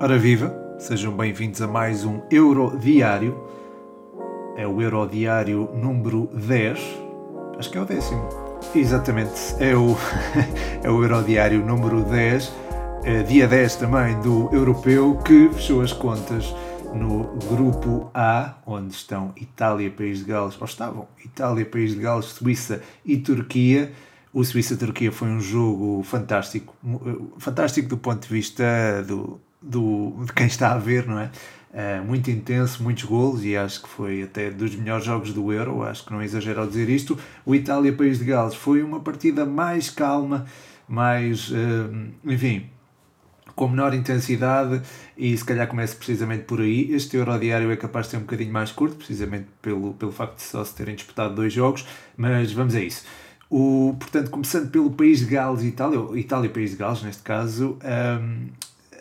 Ora viva, sejam bem-vindos a mais um Eurodiário. É o Eurodiário número 10. Acho que é o décimo. Exatamente, é o, é o Eurodiário número 10, é dia 10 também do Europeu, que fechou as contas no grupo A, onde estão Itália, País de Gales, ou estavam Itália, País de Gales, Suíça e Turquia. O Suíça-Turquia foi um jogo fantástico, fantástico do ponto de vista do, do, de quem está a ver, não é? Uh, muito intenso, muitos golos e acho que foi até dos melhores jogos do Euro, acho que não é exagero ao dizer isto. O Itália-País de Gales foi uma partida mais calma, mais, uh, enfim, com menor intensidade e se calhar começa precisamente por aí. Este Eurodiário é capaz de ser um bocadinho mais curto, precisamente pelo, pelo facto de só se terem disputado dois jogos, mas vamos a isso. O, portanto, começando pelo país de Gales e Itália, Itália país de Gales neste caso, um,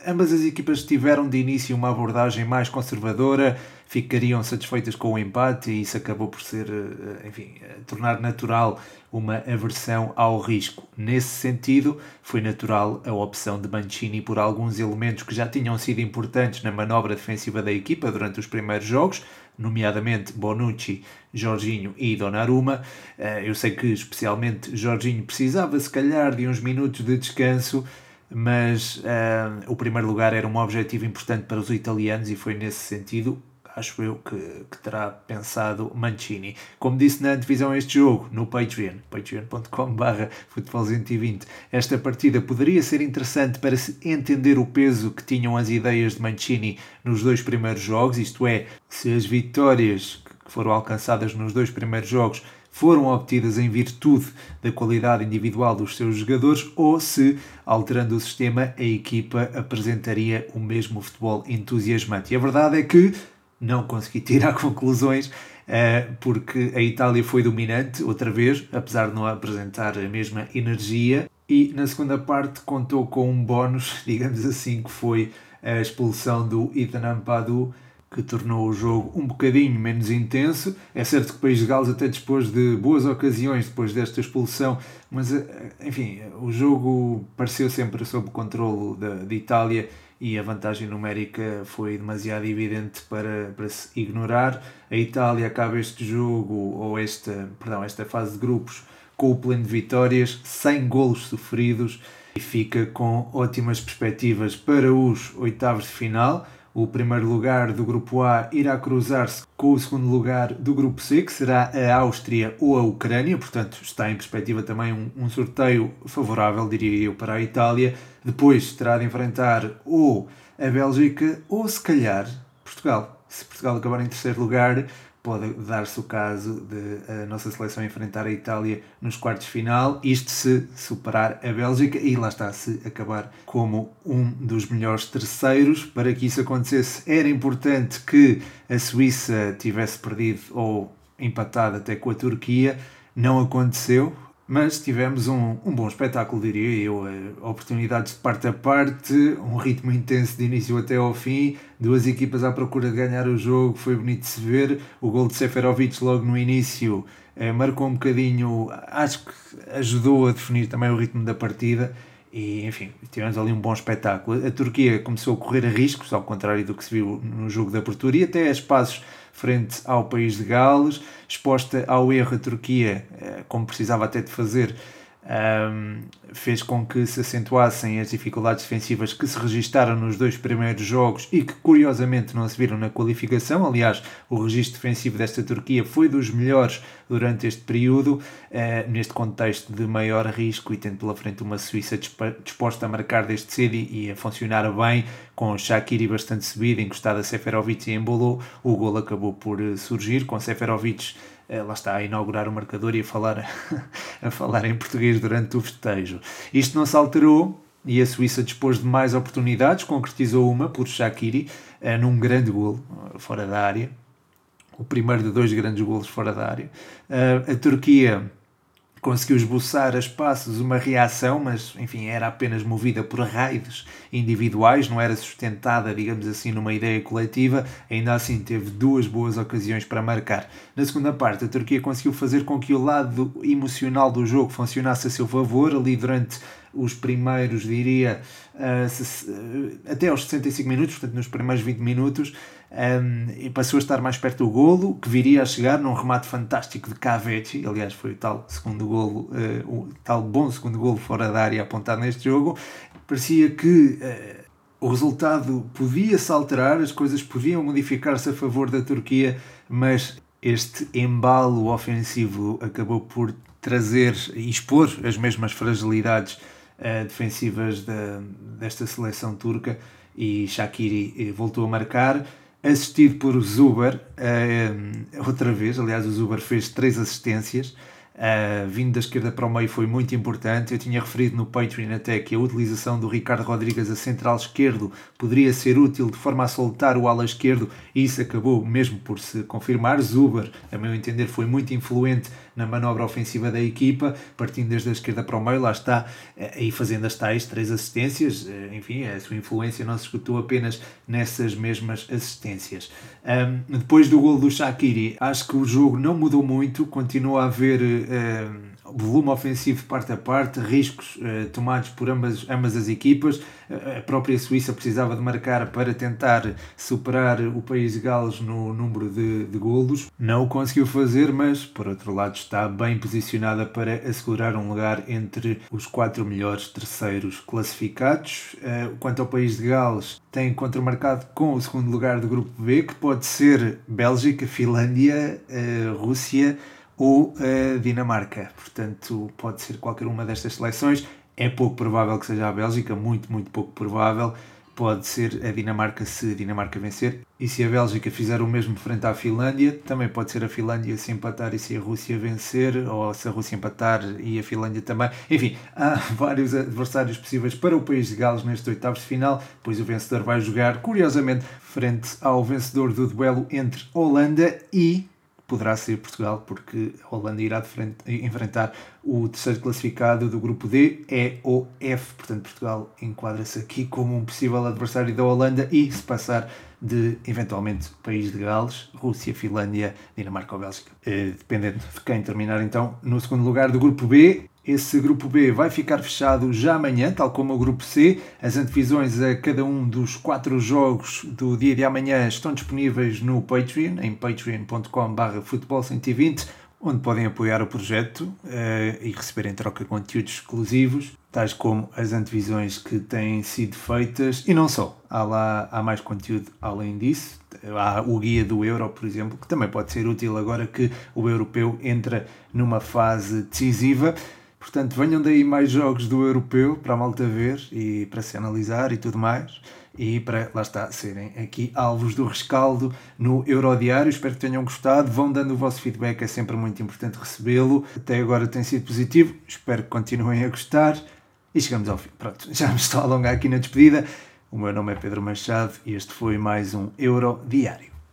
ambas as equipas tiveram de início uma abordagem mais conservadora, ficariam satisfeitas com o empate e isso acabou por ser, eh, enfim, eh, tornar natural uma aversão ao risco. Nesse sentido, foi natural a opção de Mancini por alguns elementos que já tinham sido importantes na manobra defensiva da equipa durante os primeiros jogos, nomeadamente Bonucci, Jorginho e Donnarumma. Eh, eu sei que especialmente Jorginho precisava se calhar de uns minutos de descanso, mas uh, o primeiro lugar era um objetivo importante para os italianos e foi nesse sentido, acho eu, que, que terá pensado Mancini. Como disse na divisão este jogo, no Patreon, patreon.com.br futebol120, esta partida poderia ser interessante para se entender o peso que tinham as ideias de Mancini nos dois primeiros jogos, isto é, se as vitórias que foram alcançadas nos dois primeiros jogos foram obtidas em virtude da qualidade individual dos seus jogadores ou se, alterando o sistema, a equipa apresentaria o mesmo futebol entusiasmante. E a verdade é que não consegui tirar conclusões eh, porque a Itália foi dominante outra vez, apesar de não apresentar a mesma energia. E na segunda parte contou com um bónus, digamos assim, que foi a expulsão do Ethan Ampadu que tornou o jogo um bocadinho menos intenso. É certo que o País de Gales até dispôs de boas ocasiões depois desta expulsão, mas eh, enfim, o jogo pareceu sempre sob o controle da, Itália e a vantagem numérica foi demasiado evidente para, para se ignorar. A Itália acaba este jogo, ou esta, perdão, esta fase de grupos, com o pleno de vitórias, sem golos sofridos e fica com ótimas perspectivas para os oitavos de final o primeiro lugar do grupo A irá cruzar-se com o segundo lugar do grupo C, que será a Áustria ou a Ucrânia, portanto está em perspectiva também um, um sorteio favorável, diria eu, para a Itália. Depois terá de enfrentar ou a Bélgica ou, se calhar, Portugal. Se Portugal acabar em terceiro lugar, pode dar-se o caso de a nossa seleção enfrentar a Itália nos quartos de final, isto se superar a Bélgica e lá está, se acabar como um dos melhores terceiros. Para que isso acontecesse, era importante que a Suíça tivesse perdido ou empatado até com a Turquia. Não aconteceu, mas tivemos um, um bom espetáculo, diria eu. Oportunidades de parte a parte, um ritmo intenso de início até ao fim, duas equipas à procura de ganhar o jogo, foi bonito de se ver. O gol de Seferovic logo no início eh, marcou um bocadinho, acho que ajudou a definir também o ritmo da partida. E enfim, tivemos ali um bom espetáculo. A Turquia começou a correr riscos, ao contrário do que se viu no jogo da abertura, e até a espaços frente ao país de Gales, exposta ao erro a Turquia, como precisava até de fazer, um, fez com que se acentuassem as dificuldades defensivas que se registaram nos dois primeiros jogos e que curiosamente não se viram na qualificação. Aliás, o registro defensivo desta Turquia foi dos melhores durante este período, uh, neste contexto de maior risco e tendo pela frente uma Suíça disposta a marcar desde cedo e a funcionar bem, com Shakiri bastante subido, encostado a Seferovic e embolou. O gol acabou por eh, surgir, com Seferovic lá está, a inaugurar o marcador e a falar, a falar em português durante o festejo. Isto não se alterou e a Suíça dispôs de mais oportunidades, concretizou uma por Shaqiri eh, num grande golo eh, fora da área, o primeiro de dois grandes golos fora da área. a Turquia conseguiu esboçar a espaços uma reação, mas enfim, era apenas movida por raios individuais, não era sustentada, digamos assim, numa ideia coletiva. Ainda assim, teve duas boas ocasiões para marcar. Na segunda parte, a Turquia conseguiu fazer com que o lado emocional do jogo funcionasse a seu favor, ali durante os primeiros, diria, uh, até aos 65 minutos, portanto nos primeiros 20 minutos, um, e passou a estar mais perto do golo, que viria a chegar num remate fantástico de Cavetti, aliás foi o tal segundo golo, uh, o tal bom segundo golo fora da área apontado neste jogo, parecia que uh, o resultado podia-se alterar, as coisas podiam modificar-se a favor da Turquia, mas este embalo ofensivo acabou por trazer e expor as mesmas fragilidades uh, defensivas da, desta seleção turca. E Shakiri voltou a marcar assistido por Zuber, uh, outra vez, aliás o Zuber fez três assistências, uh, vindo da esquerda para o meio foi muito importante, eu tinha referido no Patreon até que a utilização do Ricardo Rodrigues a central esquerdo poderia ser útil de forma a soltar o ala esquerdo e isso acabou mesmo por se confirmar, Zuber, a meu entender, foi muito influente na manobra ofensiva da equipa, partindo desde a esquerda para o meio, lá está, eh, e fazendo as tais três assistências, eh, enfim, a sua influência não se escutou apenas nessas mesmas assistências. Um, depois do gol do Shakiri, acho que o jogo não mudou muito, continua a haver. Um, volume ofensivo parte a parte, riscos uh, tomados por ambas, ambas as equipas. Uh, a própria Suíça precisava de marcar para tentar superar o país de Gales no número de, de golos. Não o conseguiu fazer, mas por outro lado está bem posicionada para assegurar um lugar entre os quatro melhores terceiros classificados. Quanto ao país de Gales, tem contramarcado com o segundo lugar do grupo B, que pode ser Bélgica, Finlândia, Rússia ou a Dinamarca. Portanto, pode ser qualquer uma destas seleções. É pouco provável que seja a Bélgica, muito, muito pouco provável. Pode ser a Dinamarca se a Dinamarca vencer. E se a Bélgica fizer o mesmo frente à Finlândia, também pode ser a Finlândia se empatar e se a Rússia vencer, ou se a Rússia empatar e a Finlândia também. Enfim, há vários adversários possíveis para o país de Gales neste oitavos de final, pois o vencedor vai jogar, curiosamente, frente ao vencedor do duelo entre Holanda e poderá ser Portugal, porque a Holanda irá enfrentar o terceiro classificado do grupo D, E ou F. Portanto, Portugal enquadra-se aqui como um possível adversário da Holanda e se passar de eventualmente país de Gales, Rússia, Finlândia, Dinamarca ou Bélgica. Eh, dependendo de quem terminar então no segundo lugar do grupo B, esse grupo B vai ficar fechado já amanhã, tal como o grupo C. As antevisões a cada um dos quatro jogos do dia de amanhã estão disponíveis no Patreon, em patreon.com.br futebol120, onde podem apoiar o projeto uh, e receber em troca conteúdos exclusivos, tais como as antevisões que têm sido feitas, e não só. Há lá há mais conteúdo além disso. Há o guia do Euro, por exemplo, que também pode ser útil agora que o europeu entra numa fase decisiva. Portanto, venham daí mais jogos do europeu para a malta ver e para se analisar e tudo mais. E para, lá está, serem aqui alvos do rescaldo no Eurodiário. Espero que tenham gostado. Vão dando o vosso feedback, é sempre muito importante recebê-lo. Até agora tem sido positivo. Espero que continuem a gostar. E chegamos ao fim. Pronto, já me estou a alongar aqui na despedida. O meu nome é Pedro Machado e este foi mais um Eurodiário.